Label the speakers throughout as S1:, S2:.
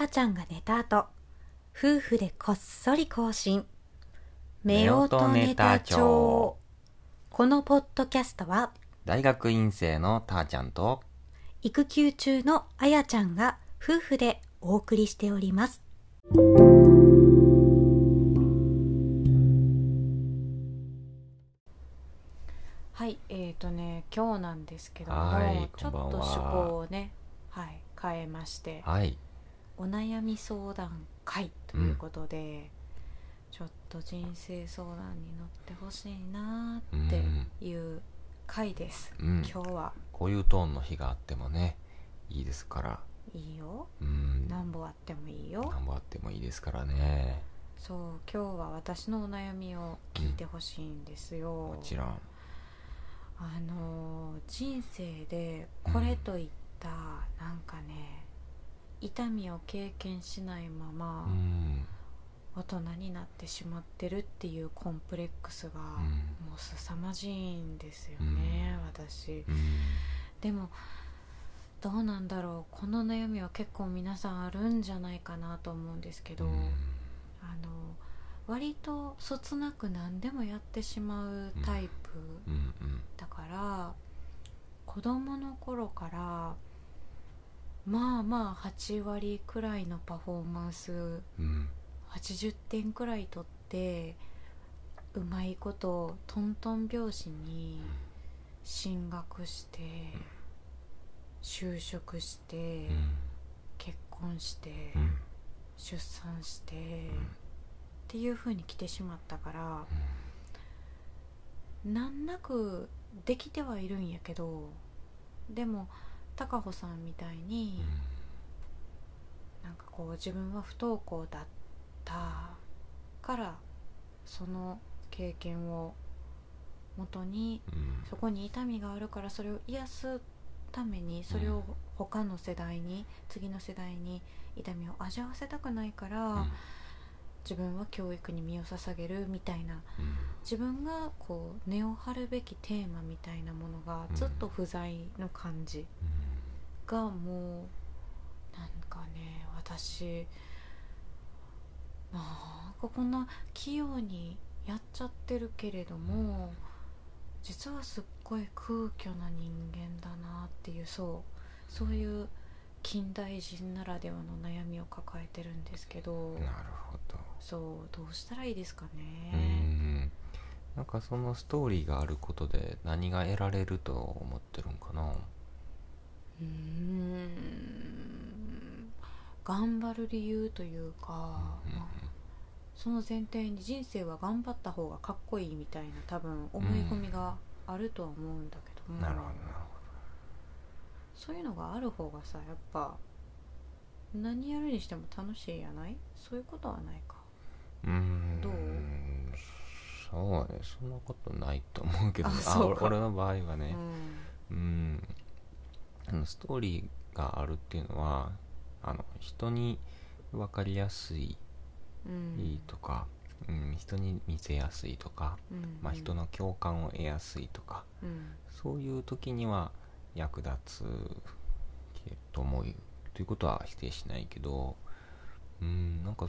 S1: 赤ちゃんが寝た後夫婦でこっそり更新。夫婦ネタ帳このポッドキャストは
S2: 大学院生のたーちゃんと
S1: 育休中のあやちゃんが夫婦でお送りしております。はいえーとね今日なんですけども、
S2: はい
S1: ちょっと趣向をねはい変えまして。
S2: はい
S1: お悩み相談会ということで、ちょっと人生相談に乗ってほしいなーっていう回です、
S2: うん。
S1: 今日は。
S2: こういうトーンの日があってもねいいですから。
S1: いいよ。
S2: うん。
S1: 何本あってもいいよ。
S2: 何本あってもいいですからね。
S1: そう今日は私のお悩みを聞いてほしいんですよ、
S2: もちろん。
S1: あのー人生でこれといった、なんかね痛みを経験しないまま、
S2: うん
S1: 大人になってしまってるっていうコンプレックスがもう凄まじいんですよね、私。
S2: うん。
S1: でもどうなんだろう。この悩みは結構皆さんあるんじゃないかなと思うんですけど、
S2: うん。
S1: あの割とそつなく何でもやってしまうタイプ
S2: うん。うん。
S1: だから子供の頃からまあまあ8割くらいのパフォーマンス
S2: うん。
S1: 80点くらい取ってうまいことトントン拍子に進学して就職して
S2: うん
S1: 結婚して
S2: うん。
S1: 出産してっていう風に来てしまったから難なくできてはいるんやけどでも高穂さんみたいになんかこう自分は不登校だったからその経験をもとに
S2: うん。
S1: そこに痛みがあるからそれを癒すためにそれを他の世代に次の世代に痛みを味わわせたくないから、
S2: うん。
S1: 自分は教育に身を捧げるみたいな
S2: うん。
S1: 自分がこう根を張るべきテーマみたいなものがずっと不在の感じがもうなんかね私なんかこんな器用にやっちゃってるけれども実はすっごい空虚な人間だなっていうそうそういう近代人ならではの悩みを抱えてるんですけど
S2: なるほど。
S1: そうどうしたらいいですか
S2: う
S1: ね
S2: ん。なんかそのストーリーがあることで何が得られると思ってるんかな？
S1: うーん。頑張る理由というか、
S2: うん
S1: まあその前提に人生は頑張った方がかっこいいみたいな多分思い込みがあるとは思うんだけども、
S2: なるほどなる
S1: そういうのがある方がさやっぱ何やるにしても楽しいやない？そういうことはないか。
S2: ほどうん。
S1: どう？
S2: そうねそんなことないと思うけど
S1: あ
S2: 俺俺の場合はね。
S1: うん。
S2: うんあのストーリーがあるっていうのはあの人に分かりやすい
S1: うん。
S2: とか、うん、人に見せやすいとか、
S1: うん。
S2: まあ、人の共感を得やすいとか
S1: うん。
S2: そういう時には役立つけと思うということは否定しないけどうんなんか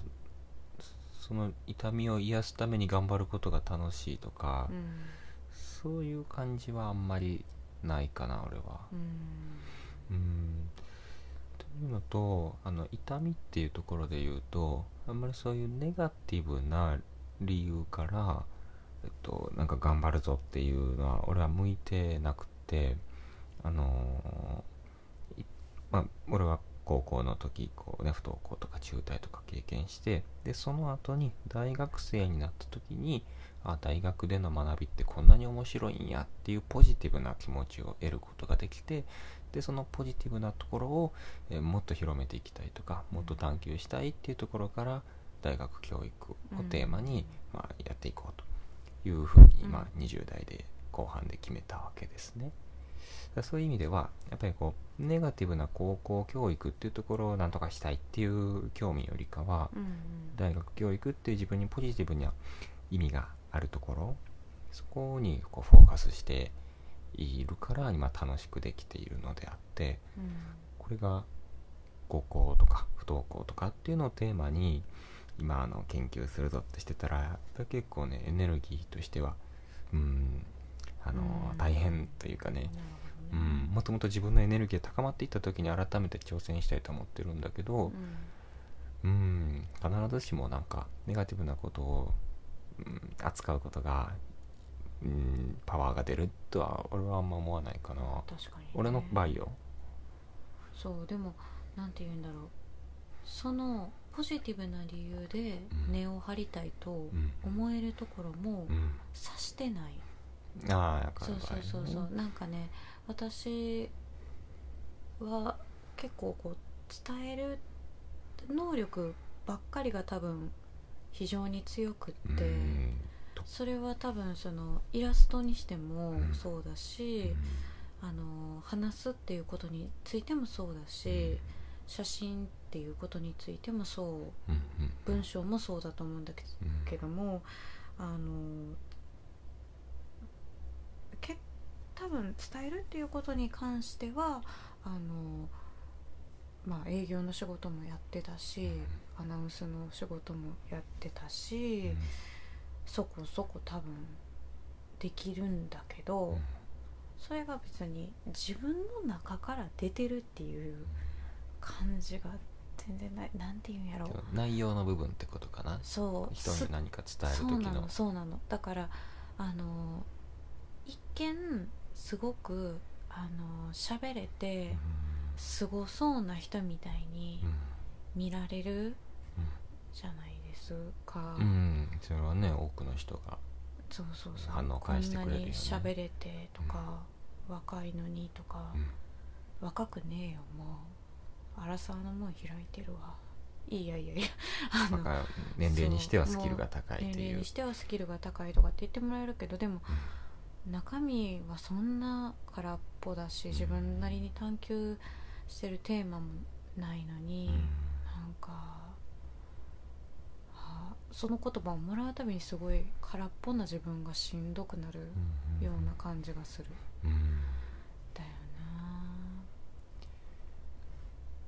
S2: その痛みを癒すために頑張ることが楽しいとか、
S1: うん。
S2: そういう感じはあんまりないかな俺は。
S1: うん
S2: うんというのとあの痛みっていうところで言うとあんまりそういうネガティブな理由から、えっと、なんか頑張るぞっていうのは俺は向いてなくてあのまあ俺は高校の時こうね不登校とか中退とか経験してでその後に大学生になった時にあ大学での学びってこんなに面白いんやっていうポジティブな気持ちを得ることができてでそのポジティブなところを、えーもっと広めていきたいとかもっと探求したいっていうところから大学教育をテーマに、まあ、やっていこうというふうに、
S1: うん。
S2: まあ、20代で後半で決めたわけですね。そういう意味ではやっぱりこうネガティブな高校教育っていうところをなんとかしたいっていう興味よりかは、
S1: うん。
S2: 大学教育っていう自分にポジティブな意味があるところそこにこうフォーカスしているから今楽しくできているのであって
S1: うん
S2: これが高校とか不登校とかっていうのをテーマに今あの研究するぞってしてたら結構ねエネルギーとしてはうんあの、
S1: うん。
S2: 大変というかねうんもともと自分のエネルギーが高まっていった時に改めて挑戦したいと思ってるんだけどうん。必ずしもなんかネガティブなことを、うん、扱うことが、うん、パワーが出るとは俺はあんま思わないかな。
S1: 確かにね、
S2: 俺の場合よ。
S1: そうでもなんて言うんだろう。そのポジティブな理由で
S2: うん。
S1: 根を張りたいと
S2: うん。
S1: 思えるところも
S2: うん。
S1: 察してない、
S2: ああやか
S1: そうそうそうそう。
S2: う
S1: なんかね私は結構こう伝える能力ばっかりが多分非常に強くって、それは多分そのイラストにしても
S2: うん。
S1: そうだし、あの話すっていうことについてもそうだし、写真っていうことについてもそう文章もそうだと思うんだけどもあのけ多分伝えるっていうことに関してはあのまあ営業の仕事もやってたしアナウンスの仕事もやってたし、そこそこ多分できるんだけど、それが別に自分の中から出てるっていう感じが全然ない。なんていうんやろ。う
S2: うん内容の部分ってことかな。
S1: そう。
S2: 人に何か伝える
S1: そうな
S2: 時の。
S1: のそうなの。だからあの一見すごくあの喋れてすごそうな人みたいに見られるじゃないですか、
S2: うん、うん、それはね多くの人が
S1: そうそうそう。
S2: 反応を返してくれるよね。
S1: こんなに喋れてとか、若いのにとか、若くねえよもう。荒沢の門開いてるわ。いやいやいや あの
S2: 年齢にしてはスキルが高い
S1: 年
S2: という。
S1: 齢にしてはスキルが高いとかって言ってもらえるけどでも、中身はそんな空っぽだし自分なりに探求してるテーマもないのに、
S2: うん。
S1: なんか、はあその言葉をもらうたびにすごい空っぽな自分がしんどくなる
S2: うん
S1: ような感じがする、
S2: うん
S1: だよ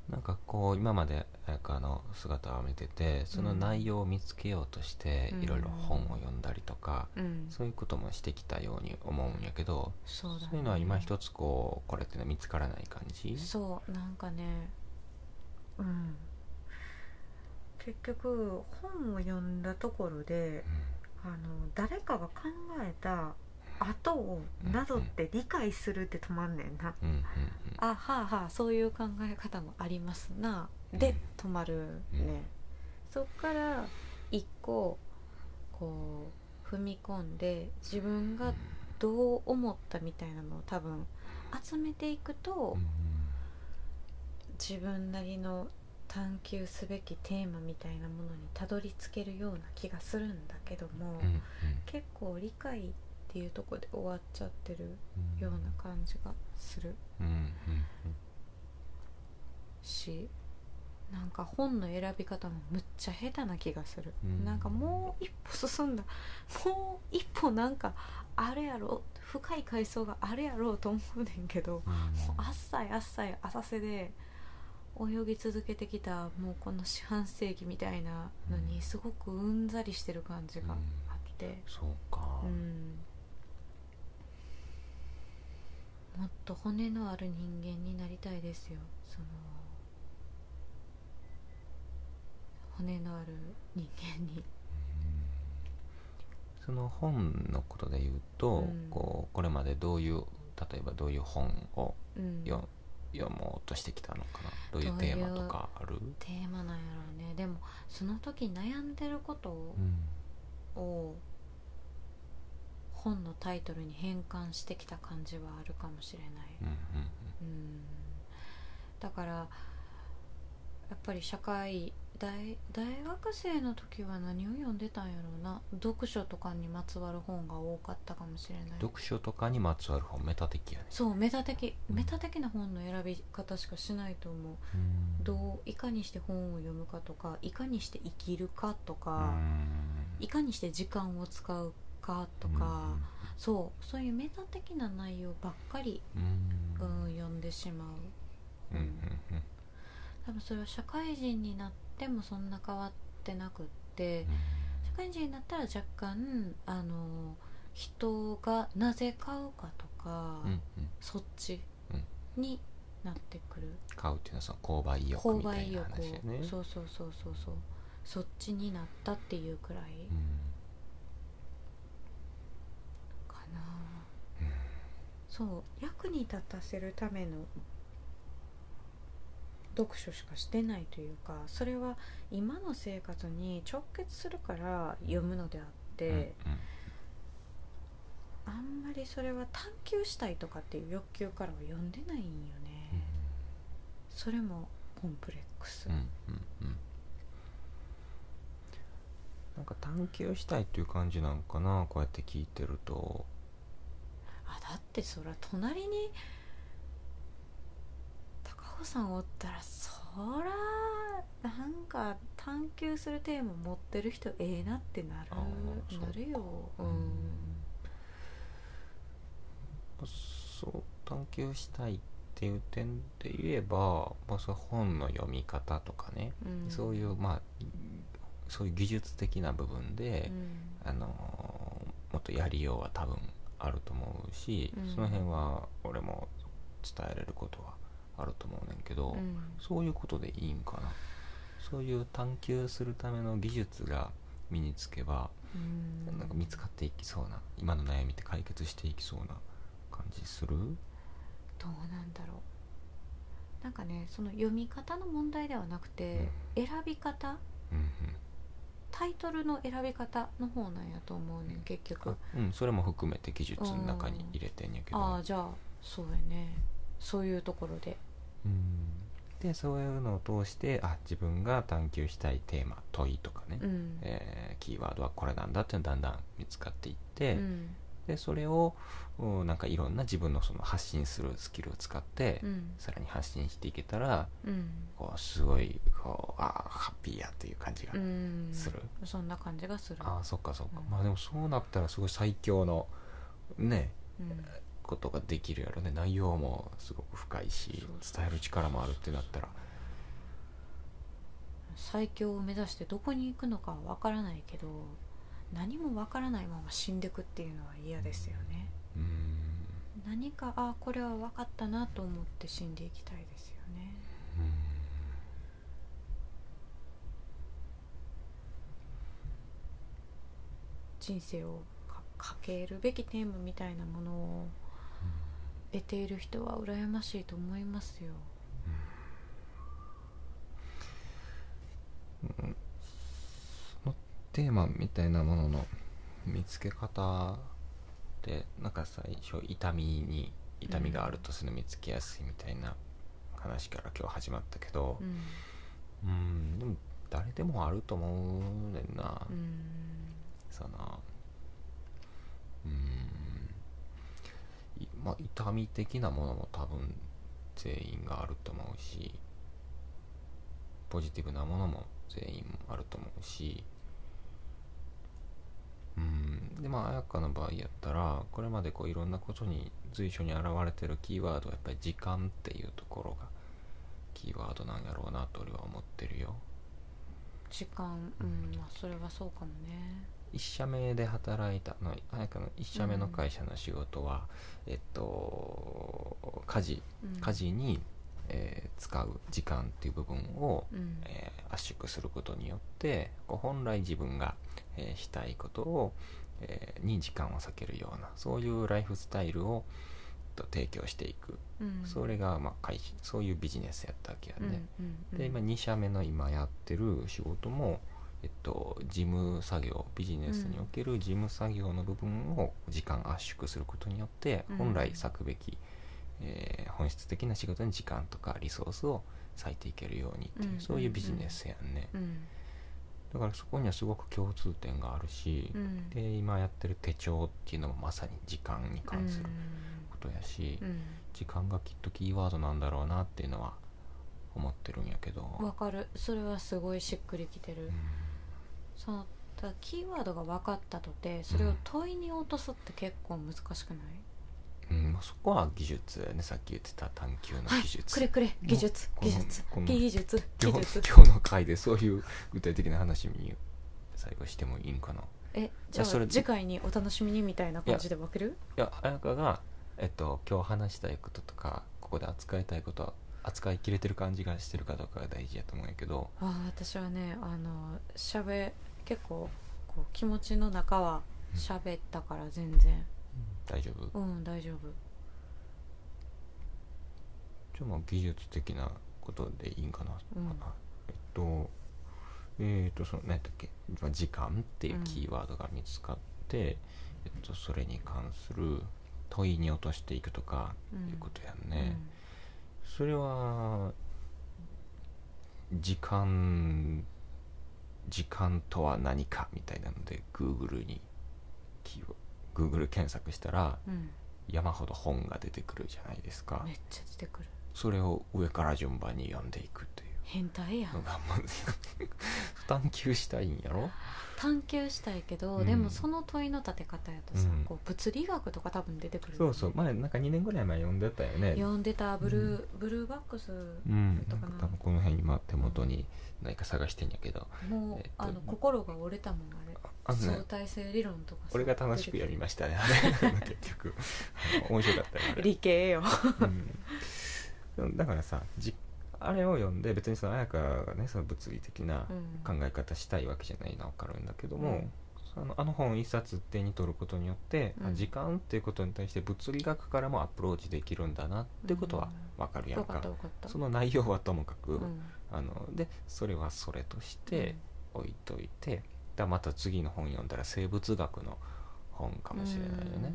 S2: なんかこう今まで彩香の姿を見ててその内容を見つけようとして
S1: うん。
S2: いろいろ本を読んだりとか、
S1: なうん。
S2: そういうこともしてきたように思うんやけど
S1: そうだ、ね、
S2: そういうのは今一つこうこれっていうのは見つからない感じ？
S1: そうなんかねうん。結局本を読んだところであの誰かが考えた後をなぞって理解するって止まんねんな、
S2: うんうん
S1: あはあはあそういう考え方もありますな。で止まるね、そっから一個こう踏み込んで自分がどう思ったみたいなのを多分集めていくと、
S2: うん。
S1: 自分なりの探求すべきテーマみたいなものにたどり着けるような気がするんだけども、
S2: うんうん。
S1: 結構理解っていうところで終わっちゃってる
S2: うん。
S1: ような感じがする。
S2: うんうん
S1: しなんか本の選び方もむっちゃ下手な気がする、
S2: うん。
S1: なんかもう一歩進んだ。もう一歩なんかあるやろ深い階層があるやろうと思うねんけど、
S2: うん。
S1: もうあっさいあっさい浅瀬で泳ぎ続けてきたもうこの四半世紀みたいなのにすごくうんざりしてる感じがあって、
S2: そうか。
S1: うんもっと骨のある人間になりたいですよ。その骨のある人間に。
S2: その本のことで言うと、
S1: うん。
S2: こうこれまでどういう例えばどういう本を
S1: うん。
S2: 読読もうとしてきたのかな？どういうテーマとかある？
S1: テーマなんやろうね。でもその時悩んでること
S2: うん。
S1: を本のタイトルに変換してきた感じはあるかもしれない、
S2: うんうん
S1: うん。だからやっぱり社会大大学生の時は何を読んでたんやろうな。読書とかにまつわる本が多かったかもしれない。
S2: 読書とかにまつわる本メタ的やね。
S1: そうメタ的。
S2: うん。
S1: メタ的な本の選び方しかしないと思う。
S2: うん。
S1: どういかにして本を読むかとかいかにして生きるかと
S2: う
S1: か、
S2: ん。
S1: いかにして時間を使うかとか、そうそういうメタ的な内容ばっかり、
S2: うん。
S1: うん、読んでしまう。
S2: うん
S1: 多分それは社会人になってもそんな変わってなくって社会人になったら若干あの人がなぜ買うかとか、
S2: うんうん。
S1: そっちになってくる、
S2: 買うっていうのはその購買意欲
S1: 購
S2: みたいな話やね
S1: そうそうそうそうそう。そっちになったっていうくらい。
S2: うん
S1: かな、そう役に立たせるための読書しかしてないというかそれは今の生活に直結するから読むのであって、
S2: うんうん。
S1: あんまりそれは探求したいとかっていう欲求からは読んでないんよね、それもコンプレックス、
S2: うんうんうん。なんか探求したいっていう感じなんかなこうやって聞いてると
S1: あだってそら隣に高尾さんおったらそらなんか探求するテーマ持ってる人ええなってなるなるよ。う
S2: うん。そう探求したいっていう点で言えば、まあ、それ本の読み方とかね、
S1: うん。
S2: そういうまあそういう技術的な部分で
S1: う、ん。
S2: あのもっとやりようは多分あると思うし、
S1: うん。
S2: その辺は俺も伝えれることはあると思うねんけど、
S1: うん。
S2: そういうことでいいんかな。そういう探求するための技術が身につけば、
S1: うん。
S2: なんか見つかっていきそうな今の悩みって解決していきそうな感じする？
S1: どうなんだろう。なんかねその読み方の問題ではなくて、選び方？
S2: うん
S1: タイトルの選び方の方なんやと思うねん結局。
S2: うんそれも含めて技術の中に入れてんやけど。
S1: ああじゃあそうやね。そういうところで。
S2: うん。でそういうのを通してあ自分が探求したいテーマ問いとかね、
S1: うん、
S2: えーキーワードはこれなんだっていうのがだんだん見つかっていって、
S1: うん
S2: でそれをうんなんかいろんな自分のその発信するスキルを使って、
S1: うん。
S2: さらに発信していけたら
S1: うん。
S2: こうすごいこうあーハッピーやっていう感じが
S1: うん。
S2: する、
S1: そんな感じがする。
S2: ああそっかそっか、
S1: うん
S2: まあでもそうなったらすごい最強のね
S1: うん。
S2: ことができるやろね。内容もすごく深いし伝える力もあるってなったら。
S1: 最強を目指してどこに行くのかは分からないけど何も分からないまま死んでくっていうのは嫌ですよね。
S2: うーん。
S1: 何かあこれは分かったなと思って死んでいきたいですよね。人生をかかけるべきテーマみたいなものを得ている人は羨ましいと思いますよ
S2: そのテーマみたいなものの見つけ方でなんか最初痛みに痛みがあるとその見つけやすいみたいな話から今日始まったけど
S1: うん
S2: うんでも誰でもあると思うねんな、
S1: うん。
S2: そのうん。いまあ痛み的なものも多分全員があると思うしポジティブなものも全員あると思うしうん。でまあ彩香の場合やったらこれまでこういろんなことに随所に現れてるキーワードはやっぱり時間っていうところがキーワードなんやろうなと俺は思ってるよ。
S1: 時間。うん。まあそれはそうかもね。
S2: 1社目で働いたの彩香の1社目の会社の仕事は、えっと家事。
S1: うん。
S2: 家事に、えー使う時間っていう部分を、
S1: うん。
S2: えー圧縮することによってこう本来自分が、えーしたいことを、えーに時間を割けるようなそういうライフスタイルをと提供していく、
S1: うん。
S2: それが、まあ、そういうビジネスやったわけや
S1: うん
S2: ね、
S1: うんうん。
S2: で今2社目の今やってる仕事も、えっと、事務作業ビジネスにおける事務作業の部分を時間圧縮することによって
S1: うん。
S2: 本来割くべき、えー本質的な仕事に時間とかリソースを割いていけるようにっていう、
S1: うん
S2: そういうビジネスやんね、
S1: うん
S2: だからそこにはすごく共通点があるし、
S1: うん。
S2: で今やってる手帳っていうのもまさに時間に関することやし、
S1: うん。
S2: 時間がきっとキーワードなんだろうなっていうのは思ってるんやけど、
S1: わかる。それはすごいしっくりきてる、そのただキーワードが分かったとてそれを問いに落とすって結構難しくない？
S2: うんまあ、そこは技術やね。さっき言ってた探求の
S1: はい
S2: 技術、
S1: くれ。くれ技術。技術。技術。技
S2: 今日
S1: 術。
S2: 今日の回でそういう具体的な話に最後してもいいんかな。い
S1: えじゃあ
S2: それ
S1: 次回にお楽しみにみたいな感じで分ける？
S2: や彩香が、えっと、今日話したいこととかここで扱いたいことは扱いきれてる感じがしてるかどうかが大事やと思うんやけど。
S1: ああ私はねあのしゃべ結構こう気持ちの中は喋ったから全然
S2: 大丈夫？
S1: うん大丈夫。
S2: じゃあまあ技術的なことでいいんかな、
S1: うん。
S2: えっとえっとその何やったっけ？まあ時間っていうキーワードが見つかって、えっと、それに関する問いに落としていくとか
S1: うん
S2: いうことやんね、それは時間時間とは何かみたいなので Google にキーワ Google 検索したら
S1: うん、うん
S2: 山ほど本が出てくるじゃないですか。
S1: めっちゃ出てくる。
S2: それを上から順番に読んでいくという
S1: 変態やん。
S2: 探求したいんやろ？
S1: 探求したいけど、
S2: うん。
S1: でもその問いの立て方やとさ、
S2: うん。
S1: こう物理学とか多分出てくる。
S2: そうそう。前なんか2年ぐらい前読んでたよね。
S1: 読んでたブルー、ブルーバックス
S2: うん。
S1: な。
S2: なんか多分この辺今手元に何か探してんやけど。
S1: もう、
S2: えっと
S1: あの心が折れたもんあれ。
S2: あのね。
S1: 相対性理論とかさ
S2: 俺が楽しくやりましたね。あれ 結局。あの面白かったよあれ。
S1: 理系よ。
S2: うん、だからさじあれを読んで別にその彩香がねその物理的な
S1: うん。
S2: 考え方したいわけじゃないのは分かるんだけども、
S1: うん。
S2: そのあの本一冊手に取ることによって、
S1: うん。
S2: あ時間っていうことに対して物理学からもアプローチできるんだなってことは分かるやん
S1: 分か
S2: か、
S1: った分かった。
S2: その内容はともかく、
S1: うん。
S2: あのでそれはそれとして置いといて、だまた次の本読んだら生物学の本かもしれないよね、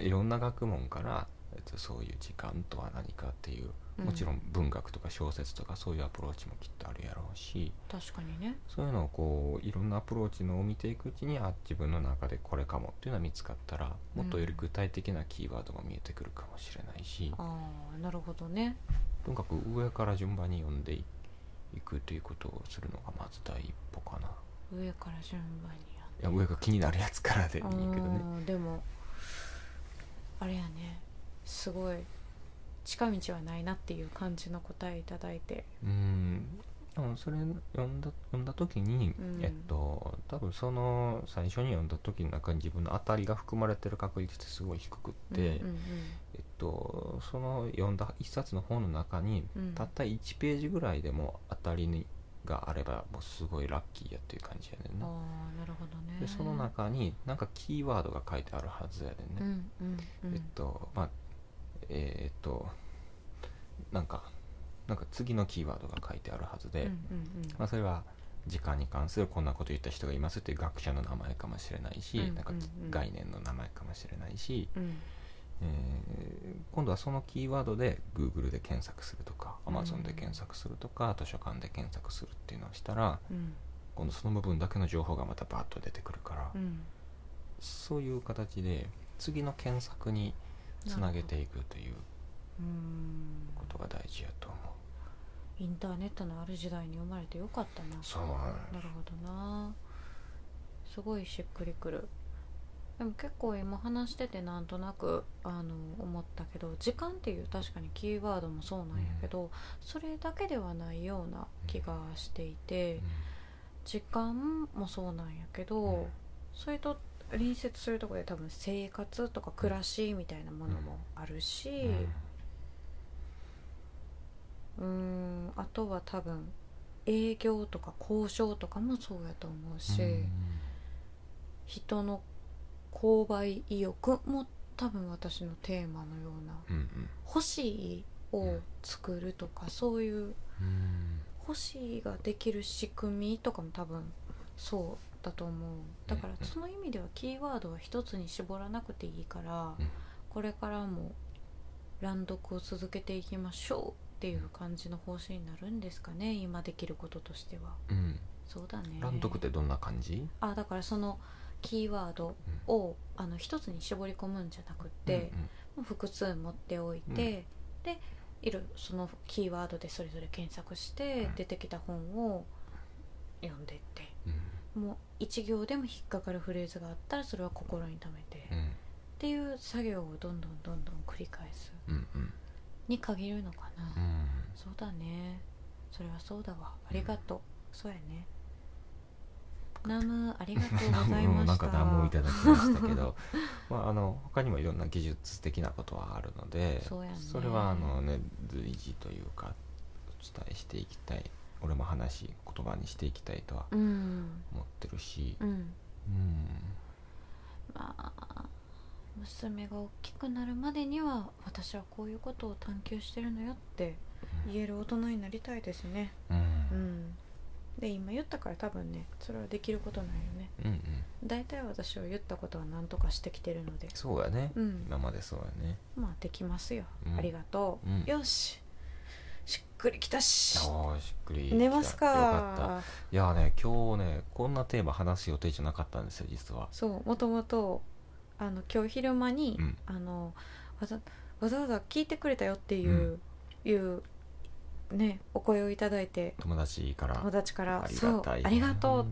S2: でいろんな学問から、えっと、そういう時間とは何かっていう
S1: うん
S2: もちろん文学とか小説とかそういうアプローチもきっとあるやろうし。
S1: 確かにね。
S2: そういうのをこういろんなアプローチのを見ていくうちにあ自分の中でこれかもっていうのが見つかったらもっとより具体的なキーワードが見えてくるかもしれないし、
S1: ああなるほどね。
S2: とにかく上から順番に読んでいくということをするのがまず第一歩かな。
S1: 上から順番に
S2: いや上が気になるやつからでいい
S1: や
S2: けどね。
S1: うんでもあれやね。すごい近道はないなっていう感じの答えいただいて。
S2: うん。でもそれ読んだ読んだ時に、
S1: うん。
S2: えっと多分その最初に読んだ時の中に自分の当たりが含まれてる確率ってすごい低くって、
S1: うんうん
S2: えっと、その読んだ一冊の本の中に、
S1: うん。
S2: たった1ページぐらいでも当たりにがあればもうすごいラッキーやっていう感じやねんな、
S1: ああなるほどね。
S2: でその中になんかキーワードが書いてあるはずやねんね、
S1: うんうんうん。
S2: えっとまあえーっとなんかなんか次のキーワードが書いてあるはずで、まあ、それは時間に関するこんなこと言った人がいますっていう学者の名前かもしれないし、
S1: うん
S2: なんか概念の名前かもしれないし、
S1: うん。うん
S2: えー今度はそのキーワードで Google で検索するとか
S1: うん。
S2: Amazon で検索するとか、図書館で検索するっていうのをしたら
S1: うん。
S2: 今度その部分だけの情報がまたバーッと出てくるから、
S1: うん。
S2: そういう形で次の検索につなげていくという
S1: うん。
S2: ことが大事やと思う。
S1: インターネットのある時代に生まれてよかったな。
S2: そう
S1: なるほどな。すごいしっくりくる。でも結構今話しててなんとなくあの思ったけど時間っていう確かにキーワードもそうなんやけど、それだけではないような気がしていて、時間もそうなんやけど、
S2: うん。
S1: それと隣接するところで多分生活とか暮らしみたいなものもあるし、
S2: うん
S1: んあとは多分営業とか交渉とかもそうやと思うし、
S2: うん。
S1: 人の購買意欲も多分私のテーマのような
S2: うんうん。
S1: 欲しいを作るとかそういう
S2: うん。
S1: 欲しいができる仕組みとかも多分そうだと思う。だから
S2: うん。
S1: その意味ではキーワードは一つに絞らなくていいから
S2: うん。
S1: これからも乱読を続けていきましょうっていう感じの方針になるんですかね今できることとしては。
S2: うん。
S1: そうだね。
S2: 乱読ってどんな感じ？
S1: あだからそのキーワードをあの一つに絞り込むんじゃなくって、もう複数持っておいて、でいるそのキーワードでそれぞれ検索して、
S2: うん。
S1: 出てきた本を読んでって。
S2: うんうん。
S1: もう一行でも引っかかるフレーズがあったらそれは心に留めて、
S2: うん。
S1: っていう作業をどんどんどんどん繰り返す。
S2: うんうん。
S1: に限るのかな、
S2: うん
S1: そうだね。それはそうだわ。ありがとう、そうやね。ナムありがとうございました。
S2: なんか何もいただきましたけど。まああの他にもいろんな技術的なことはあるので
S1: そね。
S2: れはあのね随時というかお伝えしていきたい俺も話言葉にしていきたいとは
S1: うん
S2: 思ってるし。
S1: うん。
S2: うん。
S1: まあ娘が大きくなるまでには私はこういうことを探求してるのよって言える大人になりたいですね。
S2: うん。
S1: うん。で今言ったから多分ねそれはできることないよね。
S2: うんうん。
S1: 大体私は言ったことは何とかしてきてるので。
S2: そうやね。
S1: うん。
S2: 今までそうやね。
S1: まあできますよ、
S2: うん。
S1: ありがとう、
S2: うん。
S1: よししっくりきたし。
S2: しっくり
S1: 寝ますか。
S2: よかった。いやね今日ねこんなテーマ話す予定じゃなかったんですよ実は。
S1: そうもともとあの今日昼間に、
S2: うん。
S1: あのわざわざわざ聞いてくれたよっていう、いうねお声をいただいて
S2: 友達から。
S1: 友達から
S2: あり
S1: そう
S2: がたい。
S1: ありがとう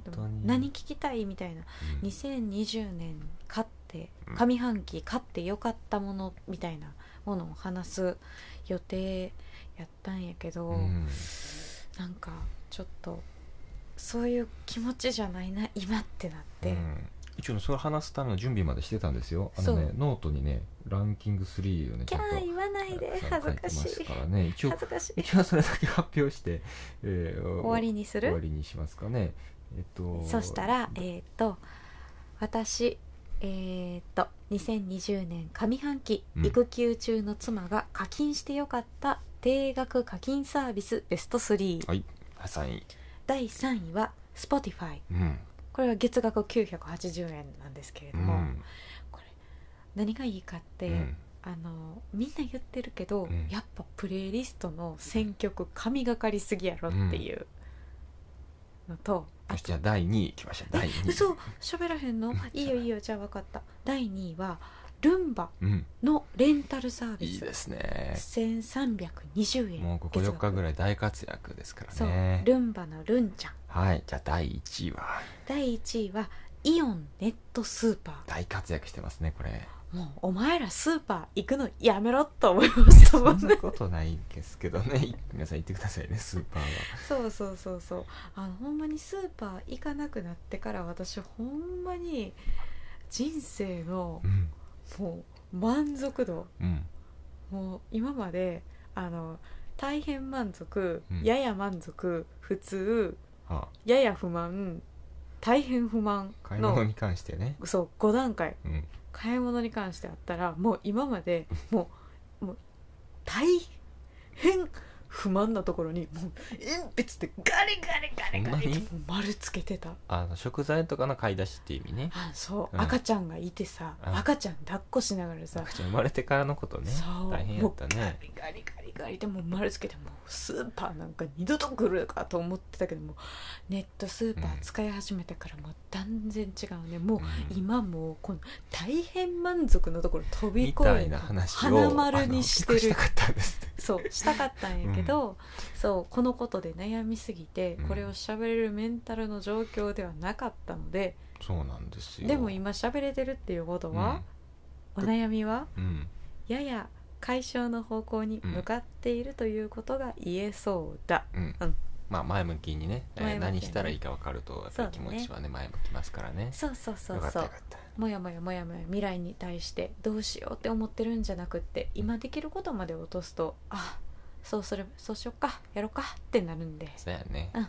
S1: 何聞きたいみたいな。
S2: うん。
S1: 2020年勝って
S2: うん。
S1: 上半期勝ってよかったものみたいなものを話す予定やったんやけど、
S2: うん。
S1: なんかちょっとそういう気持ちじゃないな今ってなって、
S2: うん。一応ねそれ話すための準備までしてたんですよ。あのねノートにねランキング3をね
S1: キャー言わないで。恥ずかし
S2: いからね。一応
S1: 恥ずかしい。
S2: 一応それだけ発表して、えー
S1: 終わりにす
S2: 終わ
S1: る
S2: りにしますかね。えっと
S1: そしたらえーっと私えーっと2020年上半期、
S2: うん。
S1: 育休中の妻が課金してよかった定額課金サービスベスト3、
S2: はい。3位
S1: 第3位は Spotify
S2: うん。
S1: これは月額980円なんですけれども、
S2: うん。
S1: これ何がいいかって、
S2: うん。
S1: あのみんな言ってるけど、
S2: うん。
S1: やっぱプレイリストの選曲神がかりすぎやろっていうのと、あ
S2: よしじゃあ第2位きました第2位。
S1: 嘘喋らへんの？いいよいいよじゃあ分かった。第2位はルンバ
S2: うん。
S1: のレンタルサービス。
S2: いいですね。
S1: 1320円
S2: もうここ4日ぐらい大活躍ですから
S1: そう。
S2: ね
S1: ルンバのルンちゃん。
S2: はい。じゃあ第1位は。
S1: 第1位はイオンネットスーパ
S2: 大活躍してますねこれ。
S1: ーもうお前らスーパー行くのやめろと思いましたもんね。
S2: そんなことないですけどね。皆さん行ってくださいねスーパーは。
S1: そうそうそうそう。あのほんまにスーパー行かなくなってから私ほんまに人生の
S2: うん
S1: もう満足度。
S2: うん。
S1: もう今まであの大変満足、
S2: うん。
S1: やや満足普通
S2: は
S1: やや不満大変不満
S2: あ買い
S1: の
S2: 物に関してね。
S1: そう5段階。
S2: うん。
S1: 買い物に関してあったらもう今までもうもう大変不満なところにもう鉛筆でガリガリガリガリってもう丸つけてた。
S2: あの食材とかの買い出しっていう意味ね。
S1: あそう、
S2: うん。
S1: 赤ちゃんがいてさ
S2: うん。
S1: 赤ちゃん抱っこしながらさ。
S2: 生まれてからのことね。
S1: そう。
S2: 大変やったね。
S1: もうガリガリガリガリでもう丸つけてもうスーパーなんか二度と来るかと思ってたけどもネットスーパー使い始めてからもう断然違うね。もう
S2: うん。
S1: 今もうこの大変満足のところ飛び
S2: み
S1: 越えて
S2: たいな話を
S1: 花丸にしてる。
S2: したかったんですって。
S1: そうしたかったんやけど、そうこのことで悩みすぎて
S2: うん。
S1: これを喋れるメンタルの状況ではなかったので、
S2: そうなんですよ。
S1: でも今喋れてるっていうことは、お悩みは
S2: うん、うん
S1: やや解消の方向に向かっているということが言えそうだ、
S2: うん。
S1: うん。
S2: まあ前向きにね、
S1: ね。
S2: 何したらいいか分かるとやっ気持ちはね。前向きますからね。
S1: そうそうそうそう。もやもやもやもや未来に対してどうしようって思ってるんじゃなくって今できることまで落とすとあそうするそうしよっかやろうかってなるんで。
S2: そうやね。
S1: うん。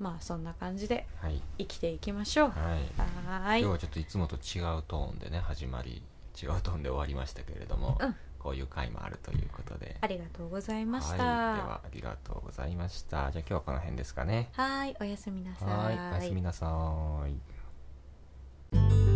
S1: まあそんな感じで
S2: はい。
S1: 生きていきましょう。
S2: はい。
S1: はーい。
S2: 今日はちょっといつもと違うトーンでね始まり違うトーンで終わりましたけれども、
S1: うん。
S2: こういう回もあるということで。
S1: ありがとうございまし
S2: はい、で
S1: た
S2: はありがとうございました。じゃあ今日はこの辺ですかね。
S1: はーい。おやすみなさ
S2: はい。おやすみなさーい